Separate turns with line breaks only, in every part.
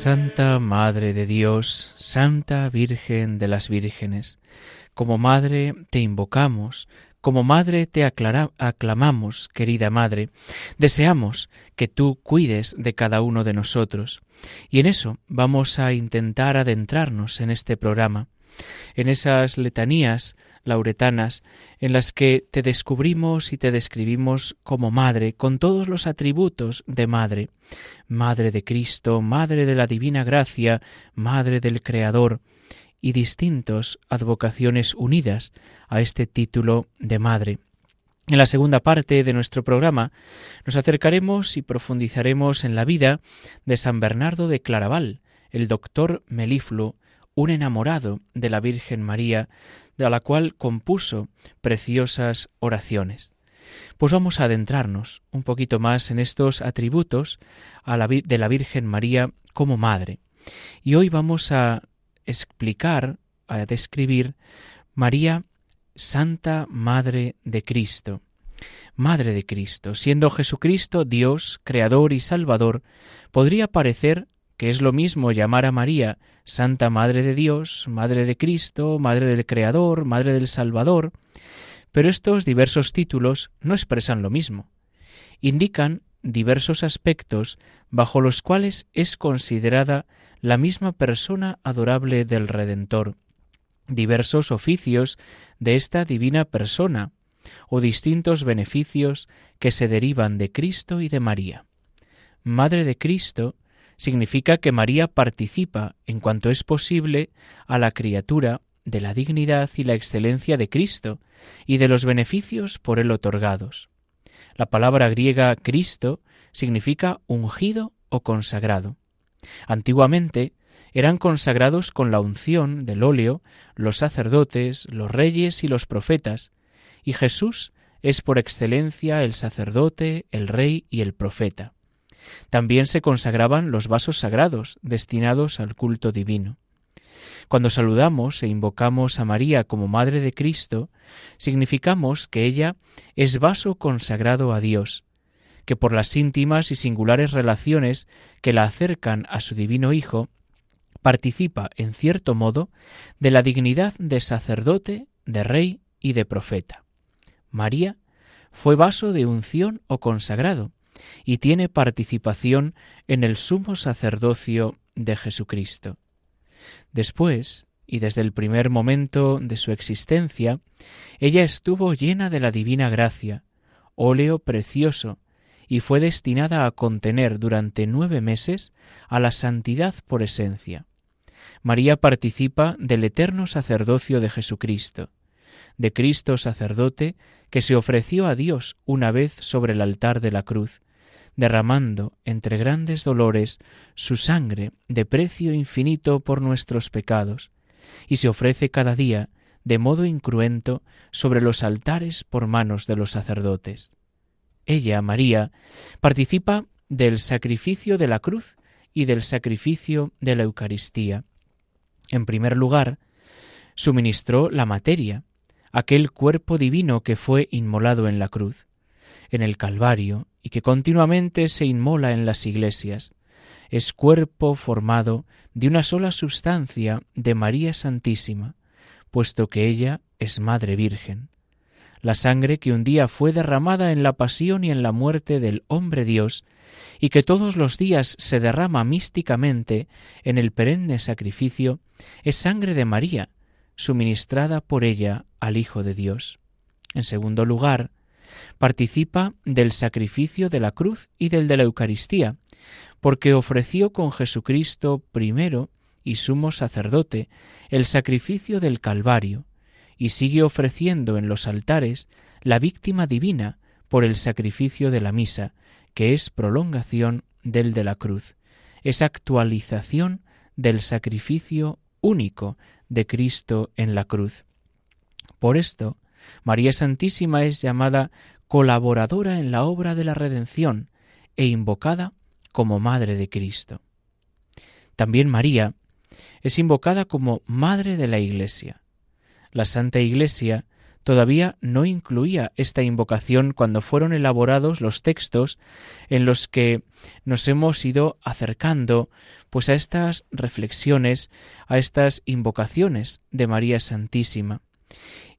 Santa Madre de Dios, Santa Virgen de las Vírgenes, como Madre te invocamos, como Madre te aclamamos, querida Madre, deseamos que tú cuides de cada uno de nosotros. Y en eso vamos a intentar adentrarnos en este programa, en esas letanías lauretanas en las que te descubrimos y te describimos como madre, con todos los atributos de madre, madre de Cristo, madre de la divina gracia, madre del Creador, y distintos advocaciones unidas a este título de madre. En la segunda parte de nuestro programa nos acercaremos y profundizaremos en la vida de San Bernardo de Claraval, el doctor Melifluo, un enamorado de la Virgen María, de la cual compuso preciosas oraciones. Pues vamos a adentrarnos un poquito más en estos atributos de la Virgen María como Madre. Y hoy vamos a explicar, a describir María, Santa Madre de Cristo. Madre de Cristo, siendo Jesucristo Dios, Creador y Salvador, podría parecer que es lo mismo llamar a María Santa Madre de Dios, Madre de Cristo, Madre del Creador, Madre del Salvador, pero estos diversos títulos no expresan lo mismo. Indican diversos aspectos bajo los cuales es considerada la misma persona adorable del Redentor, diversos oficios de esta divina persona, o distintos beneficios que se derivan de Cristo y de María. Madre de Cristo significa que María participa, en cuanto es posible, a la criatura de la dignidad y la excelencia de Cristo y de los beneficios por él otorgados. La palabra griega Cristo significa ungido o consagrado. Antiguamente eran consagrados con la unción del óleo los sacerdotes, los reyes y los profetas, y Jesús es por excelencia el sacerdote, el rey y el profeta. También se consagraban los vasos sagrados destinados al culto divino. Cuando saludamos e invocamos a María como Madre de Cristo, significamos que ella es vaso consagrado a Dios, que por las íntimas y singulares relaciones que la acercan a su divino Hijo, participa, en cierto modo, de la dignidad de sacerdote, de rey y de profeta. María fue vaso de unción o consagrado, y tiene participación en el sumo sacerdocio de Jesucristo. Después, y desde el primer momento de su existencia, ella estuvo llena de la divina gracia, óleo precioso, y fue destinada a contener durante nueve meses a la santidad por esencia. María participa del eterno sacerdocio de Jesucristo, de Cristo sacerdote que se ofreció a Dios una vez sobre el altar de la cruz, derramando entre grandes dolores su sangre de precio infinito por nuestros pecados, y se ofrece cada día de modo incruento sobre los altares por manos de los sacerdotes. Ella, María, participa del sacrificio de la cruz y del sacrificio de la Eucaristía. En primer lugar, suministró la materia, aquel cuerpo divino que fue inmolado en la cruz. En el Calvario y que continuamente se inmola en las iglesias. Es cuerpo formado de una sola sustancia de María Santísima, puesto que ella es Madre Virgen. La sangre que un día fue derramada en la pasión y en la muerte del hombre Dios, y que todos los días se derrama místicamente en el perenne sacrificio, es sangre de María, suministrada por ella al Hijo de Dios. En segundo lugar, participa del sacrificio de la cruz y del de la Eucaristía, porque ofreció con Jesucristo primero y sumo sacerdote el sacrificio del Calvario, y sigue ofreciendo en los altares la víctima divina por el sacrificio de la misa, que es prolongación del de la cruz, es actualización del sacrificio único de Cristo en la cruz. Por esto, María Santísima es llamada colaboradora en la obra de la redención e invocada como Madre de Cristo. También María es invocada como Madre de la Iglesia. La Santa Iglesia todavía no incluía esta invocación cuando fueron elaborados los textos en los que nos hemos ido acercando pues a estas reflexiones, a estas invocaciones de María Santísima.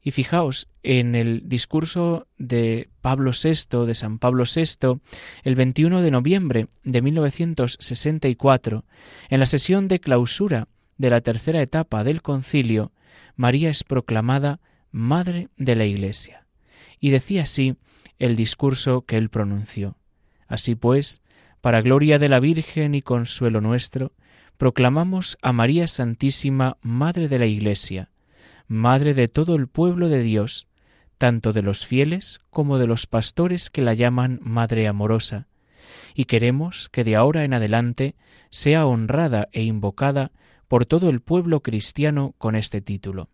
Y fijaos, en el discurso de Pablo VI, de San Pablo VI, el 21 de noviembre de 1964, en la sesión de clausura de la tercera etapa del concilio, María es proclamada Madre de la Iglesia. Y decía así el discurso que él pronunció. Así pues, para gloria de la Virgen y consuelo nuestro, proclamamos a María Santísima, Madre de la Iglesia, Madre de todo el pueblo de Dios, tanto de los fieles como de los pastores que la llaman Madre amorosa, y queremos que de ahora en adelante sea honrada e invocada por todo el pueblo cristiano con este título.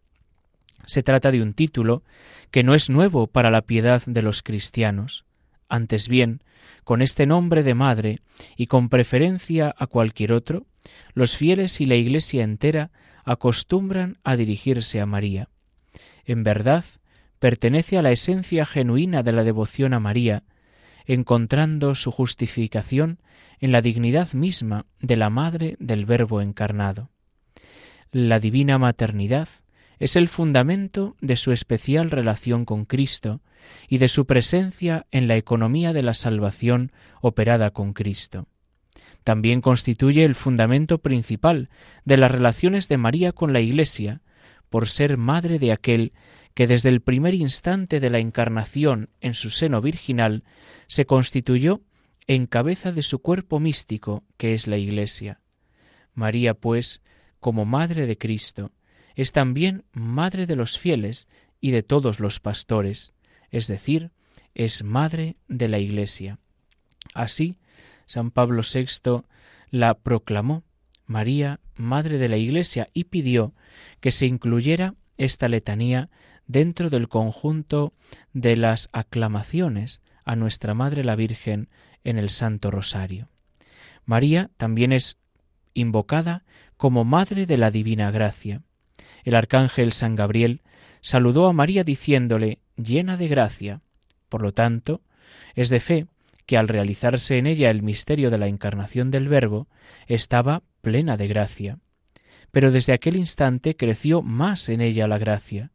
Se trata de un título que no es nuevo para la piedad de los cristianos. Antes bien, con este nombre de madre y con preferencia a cualquier otro, los fieles y la Iglesia entera acostumbran a dirigirse a María. En verdad, pertenece a la esencia genuina de la devoción a María, encontrando su justificación en la dignidad misma de la Madre del Verbo encarnado. La divina maternidad es el fundamento de su especial relación con Cristo y de su presencia en la economía de la salvación operada con Cristo. También constituye el fundamento principal de las relaciones de María con la Iglesia, por ser madre de aquel que desde el primer instante de la encarnación en su seno virginal se constituyó en cabeza de su cuerpo místico, que es la Iglesia. María, pues, como Madre de Cristo, es también Madre de los fieles y de todos los pastores, es decir, es Madre de la Iglesia. Así, San Pablo VI la proclamó María, Madre de la Iglesia, y pidió que se incluyera esta letanía dentro del conjunto de las aclamaciones a nuestra Madre la Virgen en el Santo Rosario. María también es invocada como Madre de la Divina Gracia. El arcángel San Gabriel saludó a María diciéndole llena de gracia. Por lo tanto, es de fe que al realizarse en ella el misterio de la encarnación del Verbo, estaba plena de gracia. Pero desde aquel instante creció más en ella la gracia.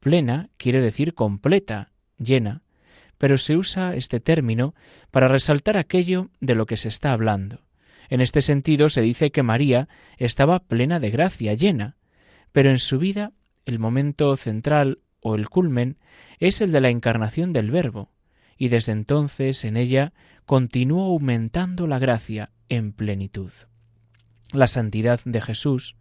Plena quiere decir completa, llena, pero se usa este término para resaltar aquello de lo que se está hablando. En este sentido se dice que María estaba plena de gracia, llena, pero en su vida el momento central o el culmen es el de la encarnación del Verbo, y desde entonces en ella continuó aumentando la gracia en plenitud. La santidad de Jesús,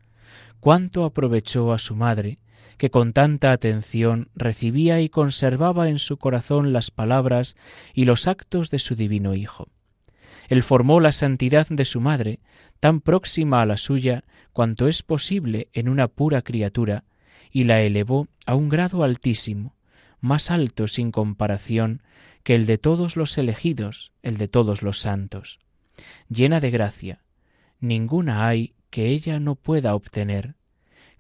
cuánto aprovechó a su madre, que con tanta atención recibía y conservaba en su corazón las palabras y los actos de su divino Hijo. Él formó la santidad de su madre, tan próxima a la suya cuanto es posible en una pura criatura, y la elevó a un grado altísimo, más alto sin comparación que el de todos los elegidos, el de todos los santos. Llena de gracia, ninguna hay que ella no pueda obtener.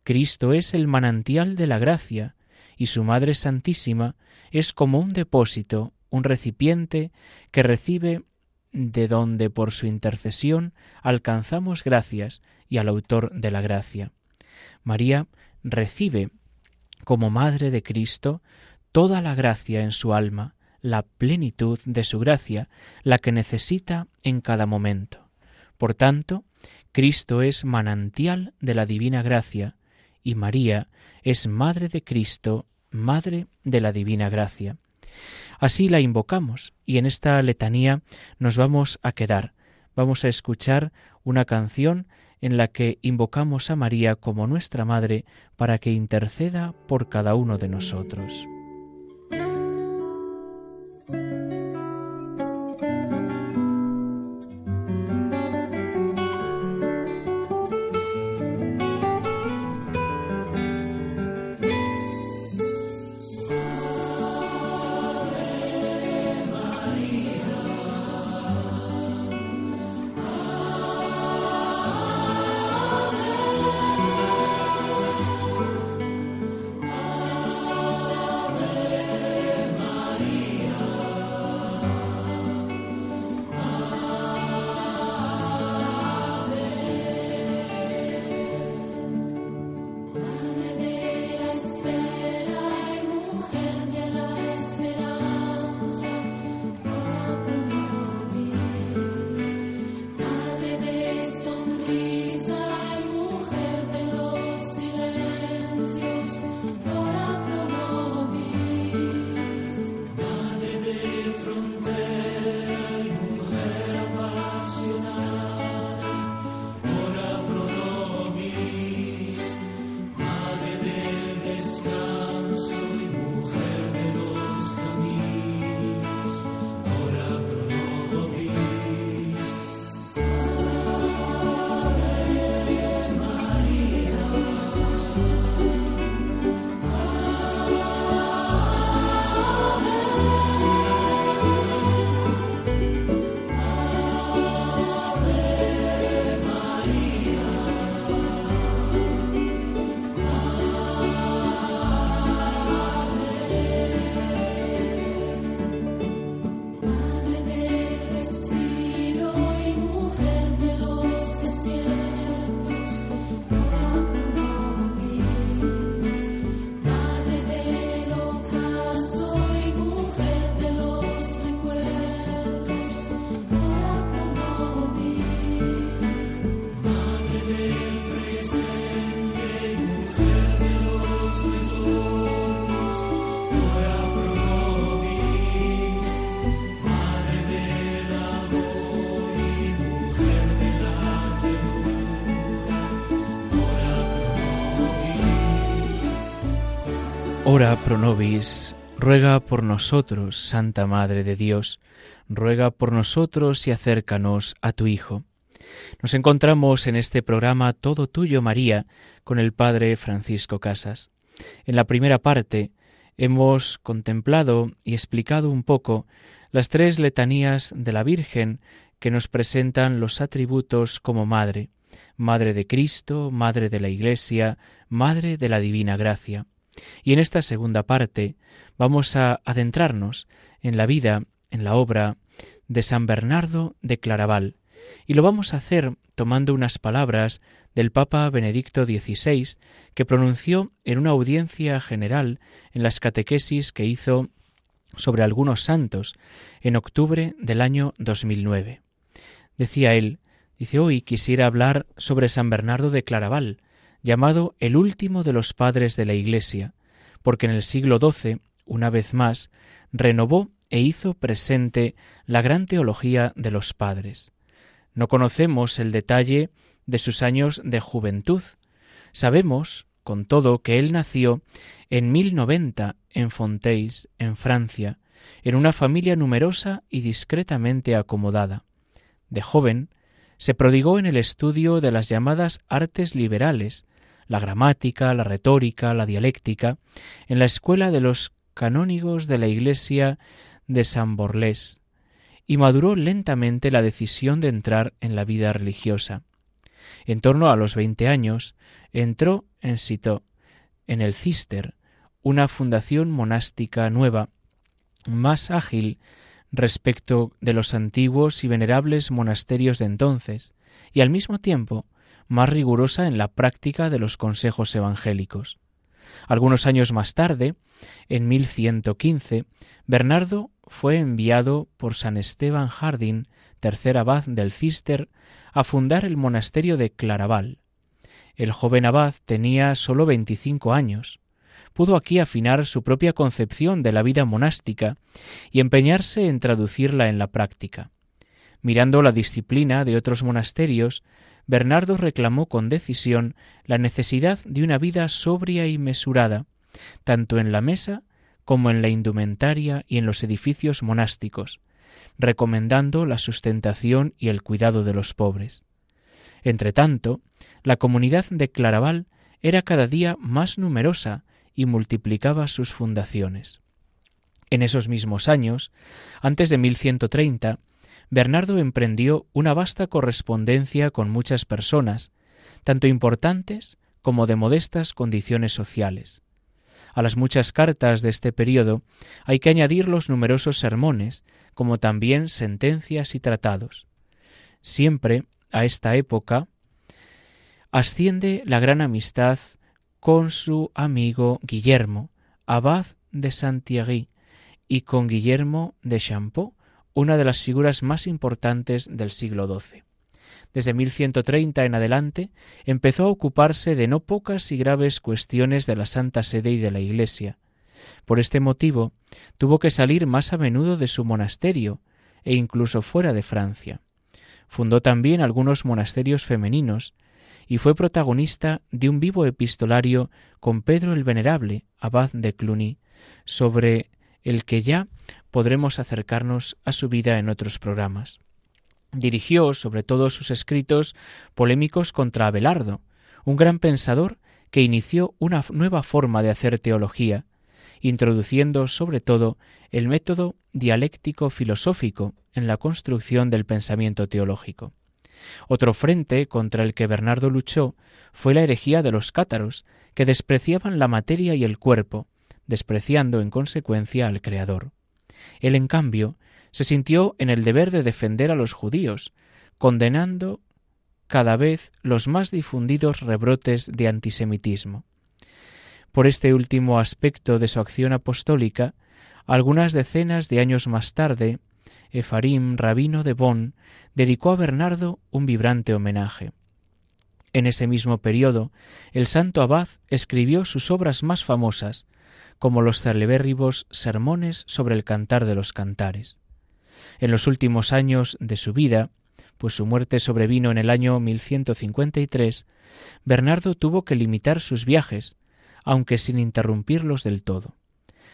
Cristo es el manantial de la gracia, y su Madre Santísima es como un depósito, un recipiente que recibe de donde por su intercesión alcanzamos gracias y al autor de la gracia. María recibe como Madre de Cristo toda la gracia en su alma, la plenitud de su gracia, la que necesita en cada momento. Por tanto, Cristo es manantial de la divina gracia y María es Madre de Cristo, Madre de la divina gracia. Así la invocamos y en esta letanía nos vamos a quedar. Vamos a escuchar una canción en la que invocamos a María como nuestra Madre para que interceda por cada uno de nosotros. Nobis, ruega por nosotros, Santa Madre de Dios, ruega por nosotros y acércanos a tu Hijo. Nos encontramos en este programa Todo Tuyo María con el Padre Francisco Casas. En la primera parte hemos contemplado y explicado un poco las tres letanías de la Virgen que nos presentan los atributos como Madre, Madre de Cristo, Madre de la Iglesia, Madre de la Divina Gracia. Y en esta segunda parte vamos a adentrarnos en la vida, en la obra de San Bernardo de Claraval, y lo vamos a hacer tomando unas palabras del Papa Benedicto XVI que pronunció en una audiencia general en las catequesis que hizo sobre algunos santos en octubre del año 2009. Decía él, dice hoy quisiera hablar sobre San Bernardo de Claraval, llamado el último de los padres de la Iglesia, porque en el siglo XII, una vez más, renovó e hizo presente la gran teología de los padres. No conocemos el detalle de sus años de juventud. Sabemos, con todo, que él nació en 1090 en Fontaines, en Francia, en una familia numerosa y discretamente acomodada. De joven, se prodigó en el estudio de las llamadas artes liberales, la gramática, la retórica, la dialéctica, en la escuela de los canónigos de la iglesia de San Borlés, y maduró lentamente la decisión de entrar en la vida religiosa. En torno a los veinte años, entró en Citeaux, en el Cister, una fundación monástica nueva, más ágil respecto de los antiguos y venerables monasterios de entonces, y al mismo tiempo más rigurosa en la práctica de los consejos evangélicos. Algunos años más tarde, en 1115, Bernardo fue enviado por San Esteban Jardín, tercer abad del Cister, a fundar el monasterio de Claraval. El joven abad tenía sólo veinticinco años. Pudo aquí afinar su propia concepción de la vida monástica y empeñarse en traducirla en la práctica. Mirando la disciplina de otros monasterios, Bernardo reclamó con decisión la necesidad de una vida sobria y mesurada, tanto en la mesa como en la indumentaria y en los edificios monásticos, recomendando la sustentación y el cuidado de los pobres. Entretanto, la comunidad de Claraval era cada día más numerosa y multiplicaba sus fundaciones. En esos mismos años, antes de 1130, Bernardo emprendió una vasta correspondencia con muchas personas, tanto importantes como de modestas condiciones sociales. A las muchas cartas de este período hay que añadir los numerosos sermones, como también sentencias y tratados. Siempre, a esta época, asciende la gran amistad con su amigo Guillermo, abad de Saint-Thierry, y con Guillermo de Champeau, una de las figuras más importantes del siglo XII. Desde 1130 en adelante empezó a ocuparse de no pocas y graves cuestiones de la Santa Sede y de la Iglesia. Por este motivo tuvo que salir más a menudo de su monasterio e incluso fuera de Francia. Fundó también algunos monasterios femeninos y fue protagonista de un vivo epistolario con Pedro el Venerable, abad de Cluny, sobre el que ya podremos acercarnos a su vida en otros programas. Dirigió, sobre todo, sus escritos polémicos contra Abelardo, un gran pensador que inició una nueva forma de hacer teología, introduciendo sobre todo el método dialéctico filosófico en la construcción del pensamiento teológico. Otro frente contra el que Bernardo luchó fue la herejía de los cátaros, que despreciaban la materia y el cuerpo, despreciando en consecuencia al Creador. Él, en cambio, se sintió en el deber de defender a los judíos, condenando cada vez los más difundidos rebrotes de antisemitismo. Por este último aspecto de su acción apostólica, algunas decenas de años más tarde, Efarim, rabino de Bonn, dedicó a Bernardo un vibrante homenaje. En ese mismo periodo, el santo abad escribió sus obras más famosas, como los celebérribos sermones sobre el cantar de los cantares. En los últimos años de su vida, pues su muerte sobrevino en el año 1153, Bernardo tuvo que limitar sus viajes, aunque sin interrumpirlos del todo.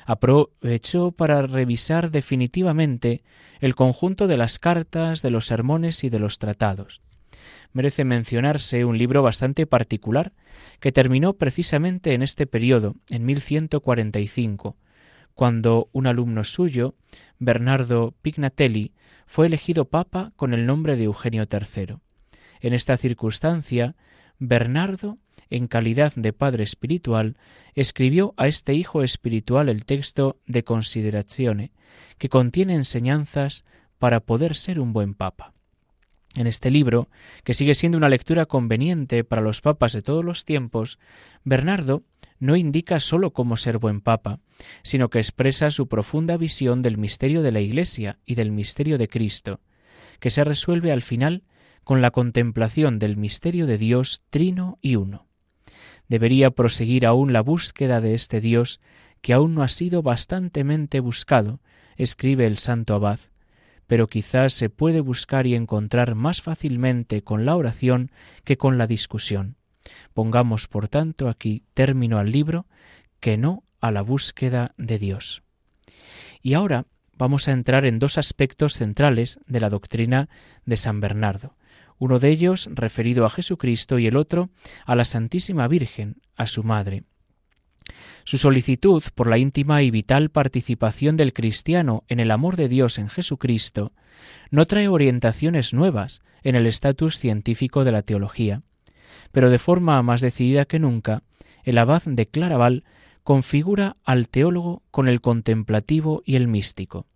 Aprovechó para revisar definitivamente el conjunto de las cartas, de los sermones y de los tratados merece mencionarse un libro bastante particular que terminó precisamente en este periodo, en 1145, cuando un alumno suyo, Bernardo Pignatelli, fue elegido papa con el nombre de Eugenio III. En esta circunstancia, Bernardo, en calidad de padre espiritual, escribió a este hijo espiritual el texto de Considerazione, que contiene enseñanzas para poder ser un buen papa. En este libro, que sigue siendo una lectura conveniente para los papas de todos los tiempos, Bernardo no indica sólo cómo ser buen papa, sino que expresa su profunda visión del misterio de la Iglesia y del misterio de Cristo, que se resuelve al final con la contemplación del misterio de Dios trino y uno. Debería proseguir aún la búsqueda de este Dios que aún no ha sido bastantemente buscado, escribe el santo abad, pero quizás se puede buscar y encontrar más fácilmente con la oración que con la discusión. Pongamos, por tanto, aquí término al libro, que no a la búsqueda de Dios. Y ahora vamos a entrar en dos aspectos centrales de la doctrina de San Bernardo, uno de ellos referido a Jesucristo y el otro a la Santísima Virgen, a su Madre. Su solicitud por la íntima y vital participación del cristiano en el amor de Dios en Jesucristo no trae orientaciones nuevas en el estatus científico de la teología, pero de forma más decidida que nunca, el abad de Claraval configura al teólogo con el contemplativo y el místico.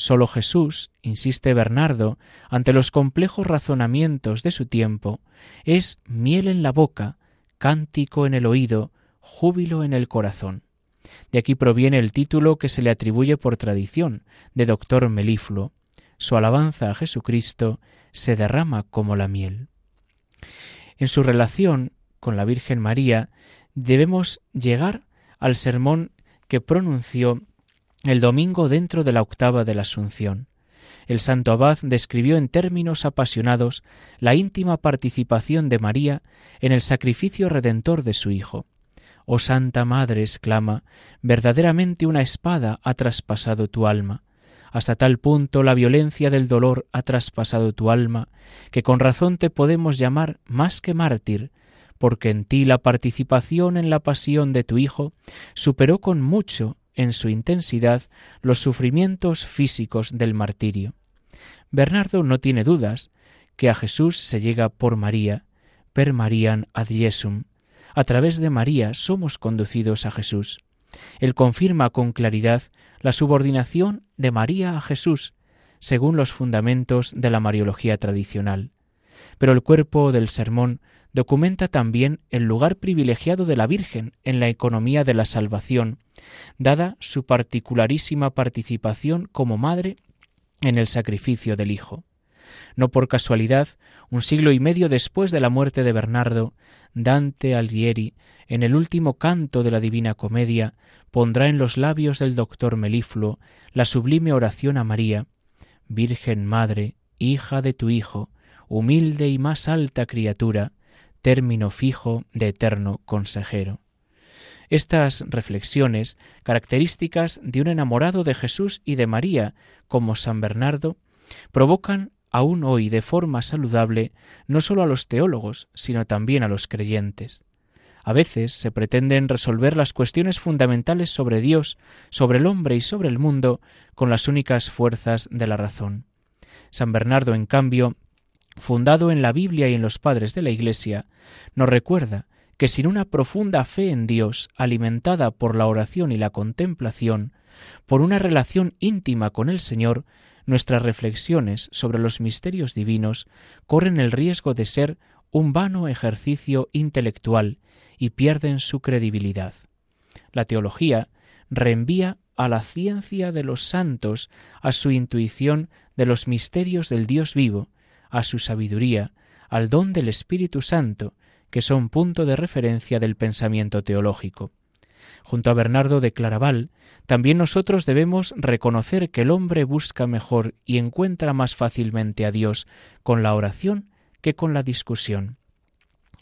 Solo Jesús, insiste Bernardo, ante los complejos razonamientos de su tiempo, es miel en la boca, cántico en el oído, júbilo en el corazón. De aquí proviene el título que se le atribuye por tradición de doctor melifluo. Su alabanza a Jesucristo se derrama como la miel. En su relación con la Virgen María debemos llegar al sermón que pronunció el domingo dentro de la octava de la Asunción. El santo abad describió en términos apasionados la íntima participación de María en el sacrificio redentor de su Hijo. Oh Santa Madre, exclama, verdaderamente una espada ha traspasado tu alma. Hasta tal punto la violencia del dolor ha traspasado tu alma, que con razón te podemos llamar más que mártir, porque en ti la participación en la pasión de tu Hijo superó con mucho en su intensidad los sufrimientos físicos del martirio. Bernardo no tiene dudas que a Jesús se llega por María, per Marian ad Jesum. A través de María somos conducidos a Jesús. Él confirma con claridad la subordinación de María a Jesús, según los fundamentos de la Mariología tradicional. Pero el cuerpo del sermón documenta también el lugar privilegiado de la Virgen en la economía de la salvación, dada su particularísima participación como madre en el sacrificio del Hijo. No por casualidad, un siglo y medio después de la muerte de Bernardo, Dante Alighieri, en el último canto de la Divina Comedia, pondrá en los labios del doctor Melifluo la sublime oración a María, Virgen Madre, hija de tu Hijo, humilde y más alta criatura, término fijo de eterno consejero. Estas reflexiones, características de un enamorado de Jesús y de María como San Bernardo, provocan aún hoy de forma saludable no sólo a los teólogos, sino también a los creyentes. A veces se pretenden resolver las cuestiones fundamentales sobre Dios, sobre el hombre y sobre el mundo con las únicas fuerzas de la razón. San Bernardo, en cambio, fundado en la Biblia y en los padres de la Iglesia, nos recuerda que sin una profunda fe en Dios, alimentada por la oración y la contemplación, por una relación íntima con el Señor, nuestras reflexiones sobre los misterios divinos corren el riesgo de ser un vano ejercicio intelectual y pierden su credibilidad. La teología reenvía a la ciencia de los santos, a su intuición de los misterios del Dios vivo, a su sabiduría, al don del Espíritu Santo, que son punto de referencia del pensamiento teológico. Junto a Bernardo de Claraval, también nosotros debemos reconocer que el hombre busca mejor y encuentra más fácilmente a Dios con la oración que con la discusión.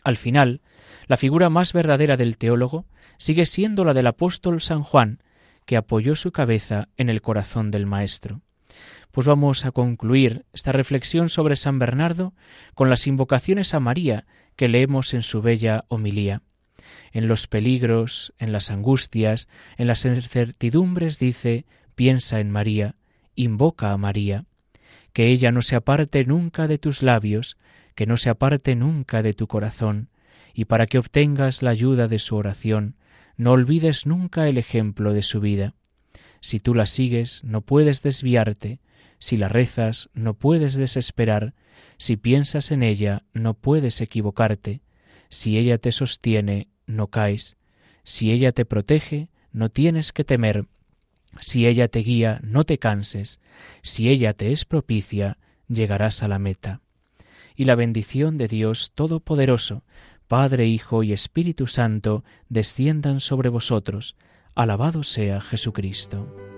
Al final, la figura más verdadera del teólogo sigue siendo la del apóstol San Juan, que apoyó su cabeza en el corazón del Maestro. Pues vamos a concluir esta reflexión sobre San Bernardo con las invocaciones a María que leemos en su bella homilía. En los peligros, en las angustias, en las incertidumbres dice, piensa en María, invoca a María, que ella no se aparte nunca de tus labios, que no se aparte nunca de tu corazón, y para que obtengas la ayuda de su oración, no olvides nunca el ejemplo de su vida. Si tú la sigues, no puedes desviarte, si la rezas, no puedes desesperar, si piensas en ella, no puedes equivocarte, si ella te sostiene, no caes, si ella te protege, no tienes que temer, si ella te guía, no te canses, si ella te es propicia, llegarás a la meta. Y la bendición de Dios Todopoderoso, Padre, Hijo y Espíritu Santo, desciendan sobre vosotros. Alabado sea Jesucristo.